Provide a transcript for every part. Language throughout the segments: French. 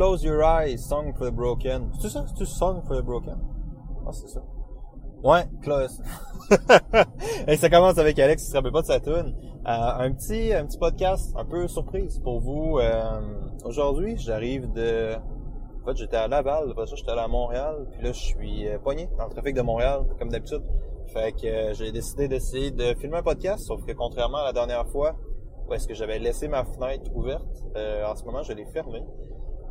Close Your Eyes, Song for the Broken. C'est ça? C'est Song for the Broken? Ah, c'est ça. Ouais, Close. Et ça commence avec Alex, qui se rappelle pas de sa tune. Euh, un petit, un petit podcast un peu surprise pour vous. Euh, aujourd'hui, j'arrive de, en fait, j'étais à Laval, après ça, j'étais allé à Montréal, puis là, je suis euh, pogné dans le trafic de Montréal, comme d'habitude. Fait que j'ai décidé d'essayer de filmer un podcast, sauf que contrairement à la dernière fois, où est-ce que j'avais laissé ma fenêtre ouverte, en ce moment, je l'ai fermée.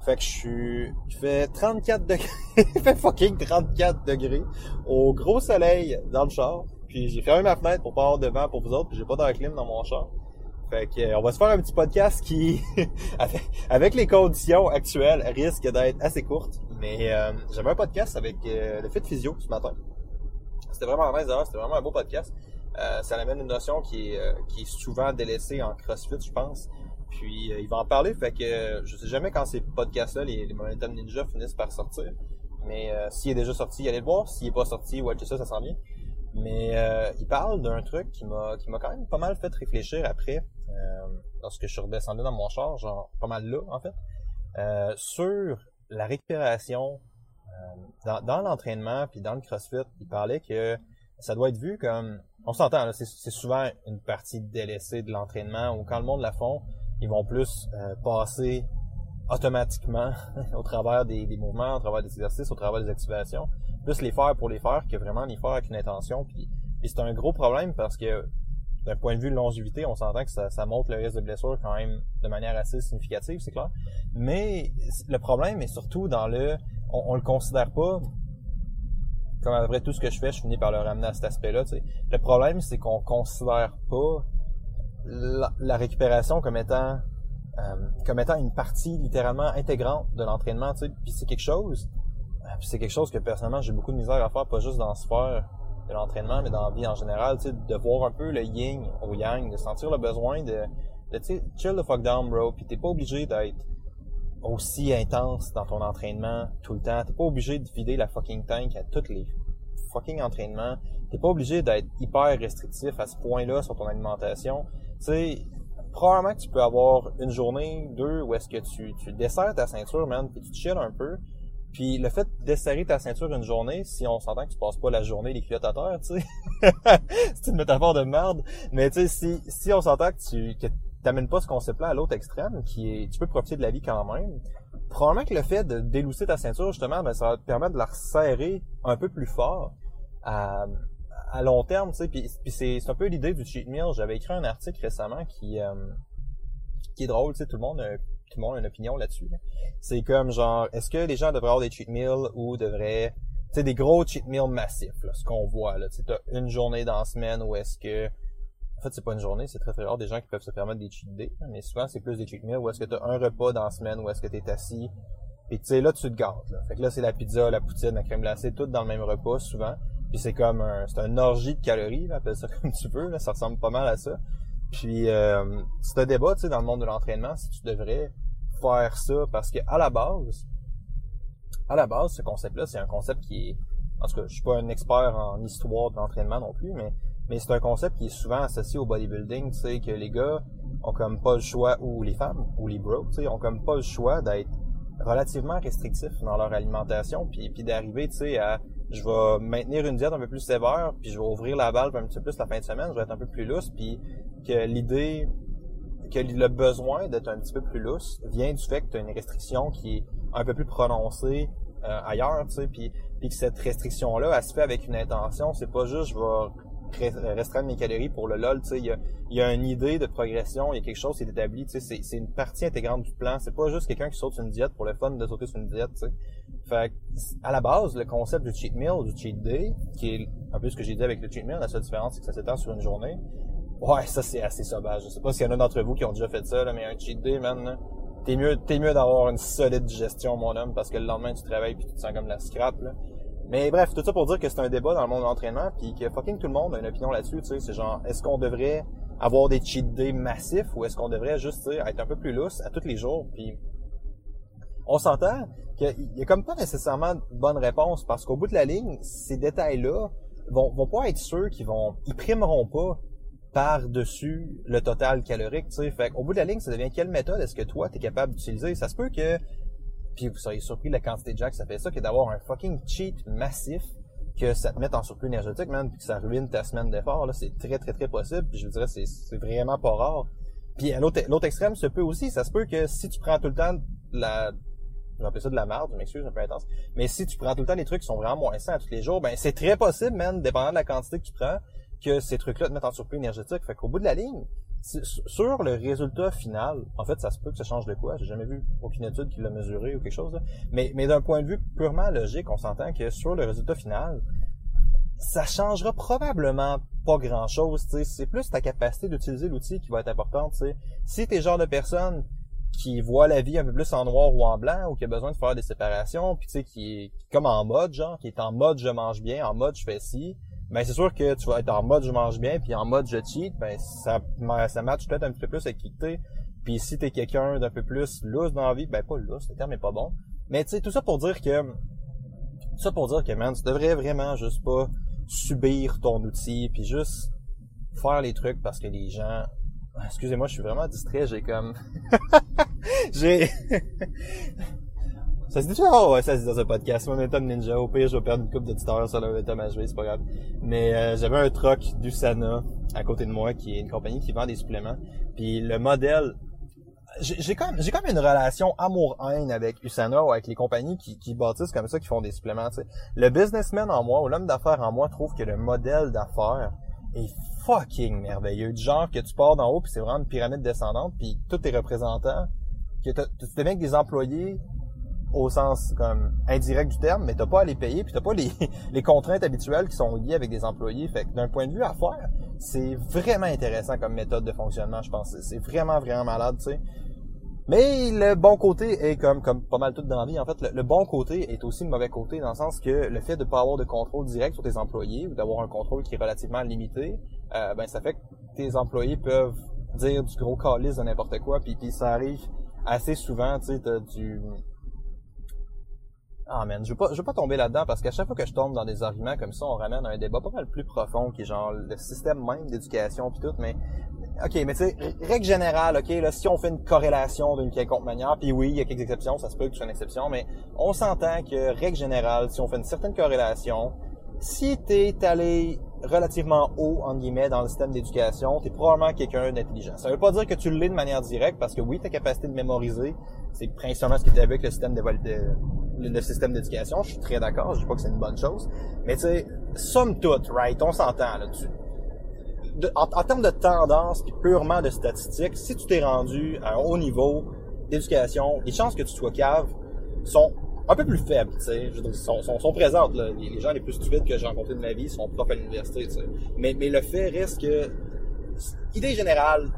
Fait que je suis, il fait 34 degrés, il fait fucking 34 degrés au gros soleil dans le char. Puis j'ai fermé ma fenêtre pour pas avoir de vent pour vous autres, puis j'ai pas d'air dans mon char. Fait que euh, on va se faire un petit podcast qui, avec, les conditions actuelles, risque d'être assez courte. Mais euh, j'avais un podcast avec euh, le Fit Physio ce matin. C'était vraiment nice d'ailleurs, c'était vraiment un beau podcast. Ça amène une notion qui est souvent délaissée en CrossFit, je pense. Puis euh, il va en parler, fait que euh, je sais jamais quand ces podcasts-là, les, les Momentum Ninja finissent par sortir. Mais euh, s'il est déjà sorti, allez le voir. S'il est pas sorti, ouais, ça, ça sent bien. Mais il parle d'un truc qui m'a qui m'a quand même pas mal fait réfléchir après, lorsque je suis redescendu dans mon char, genre pas mal là en fait, sur la récupération dans, l'entraînement puis dans le CrossFit. Il parlait que ça doit être vu comme on s'entend, c'est souvent une partie délaissée de l'entraînement où quand le monde la font, ils vont plus euh, passer automatiquement au travers des, des mouvements, au travers des exercices, au travers des activations, plus les faire pour les faire que vraiment les faire avec une intention. Puis, puis c'est un gros problème parce que d'un point de vue de longévité, on s'entend que ça, ça monte le risque de blessure quand même de manière assez significative, c'est clair. Mais le problème est surtout dans le, on, on le considère pas comme à peu près tout ce que je fais, je finis par le ramener à cet aspect-là. Le problème, c'est qu'on considère pas la, récupération comme étant euh, comme étant une partie littéralement intégrante de l'entraînement. tu sais. Puis c'est quelque chose, euh, puis c'est quelque que personnellement j'ai beaucoup de misère à faire, pas juste dans la sphère de l'entraînement, mais dans la vie en général, tu sais, de voir un peu le yin au yang, de sentir le besoin de, de tu sais, chill the fuck down, bro. Puis t'es pas obligé d'être aussi intense dans ton entraînement tout le temps. T'es pas obligé de vider la fucking tank à tous les fucking entraînements. T'es pas obligé d'être hyper restrictif à ce point-là sur ton alimentation. Tu sais, probablement que tu peux avoir une journée, deux, où est-ce que tu, tu desserres ta ceinture, man, puis tu te chill un peu. Puis le fait de desserrer ta ceinture une journée, si on s'entend que tu passes pas la journée les culottes à terre, tu sais, c'est une métaphore de merde. Mais tu sais, si, si on s'entend que tu que t'amènes pas ce concept-là à l'autre extrême, qui est, tu peux profiter de la vie quand même. Probablement que le fait de délousser ta ceinture, justement, ben, ça va te permettre de la resserrer un peu plus fort à, à long terme, tu sais. Puis, c'est, un peu l'idée du cheat meal. J'avais écrit un article récemment qui, euh, qui est drôle, tu sais, tout le monde, a, tout le monde a une opinion là-dessus. là. C'est comme genre, est-ce que les gens devraient avoir des cheat meals ou devraient, tu sais, des gros cheat meals massifs, là, ce qu'on voit là. Tu sais, une journée dans la semaine où est-ce que, en fait, c'est pas une journée, c'est très très rare des gens qui peuvent se permettre des cheat days, mais souvent c'est plus des cheat meals où est-ce que t'as un repas dans la semaine où est-ce que t'es assis, puis tu sais là tu te gâtes. Là. Fait que là c'est la pizza, la poutine, la crème glacée, tout dans le même repas souvent. Puis c'est comme un, c'est un orgie de calories, appelle ça comme tu veux, là, ça ressemble pas mal à ça. Puis euh, c'est un débat, tu sais, dans le monde de l'entraînement, si tu devrais faire ça, parce que à la base, à la base, ce concept-là, c'est un concept qui est, en tout cas, je suis pas un expert en histoire de l'entraînement non plus, mais mais c'est un concept qui est souvent associé au bodybuilding, tu sais, que les gars ont comme pas le choix, ou les femmes, ou les bros, tu sais, ont comme pas le choix d'être relativement restrictifs dans leur alimentation, puis, puis d'arriver, tu sais, à je vais maintenir une diète un peu plus sévère, puis je vais ouvrir la valve un petit peu plus la fin de semaine, je vais être un peu plus lousse, puis que l'idée, que le besoin d'être un petit peu plus lousse vient du fait que tu as une restriction qui est un peu plus prononcée euh, ailleurs, tu sais, puis, puis que cette restriction-là, elle se fait avec une intention, c'est pas juste je vais restreindre mes calories pour le lol, tu sais, il y a, y une idée de progression, il y a quelque chose qui est établi, tu sais, c'est, une partie intégrante du plan, c'est pas juste quelqu'un qui saute sur une diète pour le fun de sauter sur une diète, tu sais. Fait à la base, le concept du cheat meal, du cheat day, qui est un peu ce que j'ai dit avec le cheat meal, la seule différence, c'est que ça s'étend sur une journée. Ouais, ça, c'est assez sauvage. Je sais pas s'il y en a d'entre vous qui ont déjà fait ça, mais un cheat day, man, t'es mieux, t'es mieux d'avoir une solide digestion, mon homme, parce que le lendemain, tu travailles puis tu te sens comme la scrap, là. Mais bref, tout ça pour dire que c'est un débat dans le monde de l'entraînement, puis que fucking tout le monde a une opinion là-dessus, tu sais. C'est genre, est-ce qu'on devrait avoir des cheat days massifs ou est-ce qu'on devrait juste, tu sais, être un peu plus lousse à tous les jours, puis on s'entend qu'il y a comme pas nécessairement de bonne réponse parce qu'au bout de la ligne, ces détails-là vont, vont pas être ceux qui vont, ils primeront pas par-dessus le total calorique, tu sais. Fait qu'au bout de la ligne, ça devient quelle méthode est-ce que toi, tu es capable d'utiliser? Ça se peut que puis vous seriez surpris de la quantité de gens que ça fait ça, que d'avoir un fucking cheat massif que ça te mette en surplus énergétique, man, puis que ça ruine ta semaine d'effort, là, c'est très, très, très possible. Puis je vous dirais, c'est, vraiment pas rare. Puis l'autre, l'autre extrême se peut aussi. Ça se peut que si tu prends tout le temps la, je vais ça de la merde, je m'excuse, un peu intense. Mais si tu prends tout le temps des trucs qui sont vraiment moins sains tous les jours, ben c'est très possible, man, dépendant de la quantité que tu prends, que ces trucs-là te mettent en surplus énergétique. Fait qu'au bout de la ligne, sur le résultat final, en fait, ça se peut que ça change de quoi. J'ai jamais vu aucune étude qui l'a mesuré ou quelque chose. Mais, mais d'un point de vue purement logique, on s'entend que sur le résultat final, ça changera probablement pas grand chose. C'est plus ta capacité d'utiliser l'outil qui va être importante. T'sais. Si t'es genre de personne qui voit la vie un peu plus en noir ou en blanc ou qui a besoin de faire des séparations, puis tu sais, qui est comme en mode, genre, qui est en mode je mange bien, en mode je fais ci, ben c'est sûr que tu vas être en mode je mange bien, puis en mode je cheat, ben ça, ça match peut-être un petit peu plus avec qui t'es. Puis si t'es quelqu'un d'un peu plus loose dans la vie, ben pas loose, le terme est pas bon. Mais tu sais, tout ça pour dire que tout ça pour dire que man, tu devrais vraiment juste pas subir ton outil, puis juste faire les trucs parce que les gens Excusez-moi, je suis vraiment distrait, j'ai comme... j'ai... ça se dit oh ouais, ça se dit dans un podcast. Momentum Ninja, au pire, je vais perdre une coupe d'éditeurs sur le Momentum jouer, c'est pas grave. Mais euh, j'avais un truck d'Usana à côté de moi, qui est une compagnie qui vend des suppléments. Puis le modèle... J'ai comme j'ai comme une relation amour-haine avec Usana ou avec les compagnies qui, qui bâtissent comme ça, qui font des suppléments. sais. Le businessman en moi ou l'homme d'affaires en moi trouve que le modèle d'affaires est fucking merveilleux. Du genre que tu pars d'en haut, puis c'est vraiment une pyramide descendante, puis tous tes représentants, que tu mets avec des employés au sens comme indirect du terme, mais t'as pas à les payer, puis t'as pas les, les contraintes habituelles qui sont liées avec des employés. Fait que d'un point de vue à faire, c'est vraiment intéressant comme méthode de fonctionnement, je pense. C'est vraiment, vraiment malade, tu sais. Mais le bon côté est comme comme pas mal tout dans la vie. En fait, le, bon côté est aussi le mauvais côté dans le sens que le fait de pas avoir de contrôle direct sur tes employés ou d'avoir un contrôle qui est relativement limité, euh, ben ça fait que tes employés peuvent dire du gros calice de n'importe quoi, puis, puis ça arrive assez souvent, tu sais, du ah man, je veux pas, je veux pas tomber là-dedans parce qu'à chaque fois que je tombe dans des arguments comme ça, on ramène à un débat pas mal plus profond qui est genre le système même d'éducation puis tout, mais OK, mais tu sais, règle générale, OK, là, si on fait une corrélation d'une quelconque manière, puis oui, il y a quelques exceptions, ça se peut que ce soit une exception, mais on s'entend que, règle générale, si on fait une certaine corrélation, si t'es allé relativement haut, en guillemets, dans le système d'éducation, t'es probablement quelqu'un d'intelligent. Ça veut pas dire que tu l'es de manière directe, parce que oui, ta capacité de mémoriser, c'est principalement ce qui est avec le système de, le système d'éducation. Je suis très d'accord, je dis pas que c'est une bonne chose. Mais tu sais, somme toute, right, on s'entend là-dessus en, termes de tendance purement de statistiques, si tu t'es rendu à un haut niveau d'éducation, les chances que tu sois cave sont un peu plus faibles, tu sais. sont, sont, sont, présentes. Les, gens les plus stupides que j'ai rencontrés de ma vie sont profs à l'université, tu sais. Mais, mais le fait reste que, idée générale,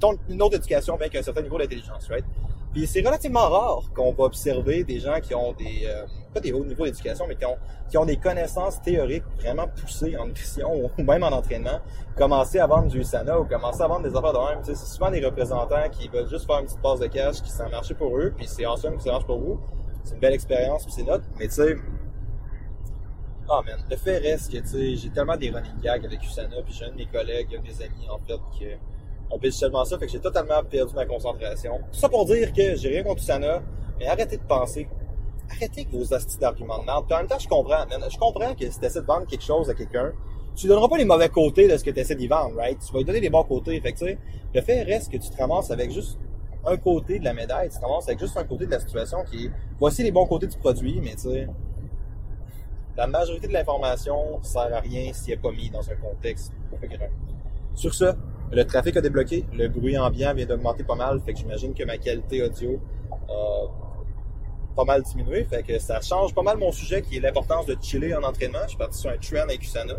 ton, une autre éducation avec un certain niveau d'intelligence, right? Puis c'est relativement rare qu'on va observer des gens qui ont des, euh, pas des hauts niveaux d'éducation, mais qui ont, qui ont des connaissances théoriques vraiment poussées en nutrition ou même en entraînement, commencer à vendre du sana ou commencer à vendre des affaires de même. C'est souvent des représentants qui veulent juste faire une petite passe de cash qui s'en marché pour eux, puis c'est awesome que ça marche pour vous. C'est une belle expérience, puis c'est notre. Mais tu sais, oh man, le fait reste que tu sais, j'ai tellement des running gags avec Usana, puis j'ai un mes collègues, mes amis en fait, qui on pêche seulement ça, fait que j'ai totalement perdu ma concentration. Tout ça pour dire que j'ai rien contre Usana, mais arrêtez de penser arrêtez avec vos astuces d'arguments de merde. Puis en même temps, je comprends, Je comprends que si tu essaies de vendre quelque chose à quelqu'un, tu ne donneras pas les mauvais côtés de ce que tu essaies d'y vendre, right? Tu vas lui donner les bons côtés. Fait le fait reste que tu te ramasses avec juste un côté de la médaille, tu te ramasses avec juste un côté de la situation qui est, voici les bons côtés du produit, mais tu sais, la majorité de l'information sert à rien si elle n'est pas mis dans un contexte Sur ce, le trafic a débloqué, le bruit ambiant vient d'augmenter pas mal, fait que j'imagine que ma qualité audio euh, pas mal diminué. Fait que ça change pas mal mon sujet qui est l'importance de chiller en entraînement. Je suis parti sur un trend avec Usana.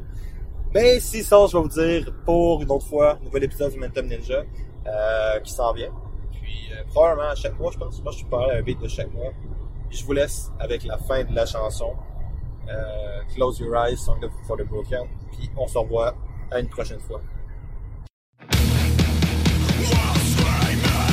Mais si ça, je vais vous dire pour une autre fois, nouvel épisode du Momentum Ninja euh, qui s'en vient. Puis euh, probablement à chaque mois, je pense. Moi, je suis parlé à un beat de chaque mois. je vous laisse avec la fin de la chanson. Euh, Close Your Eyes, Song for the Broken. Puis on se revoit à une prochaine fois. While screaming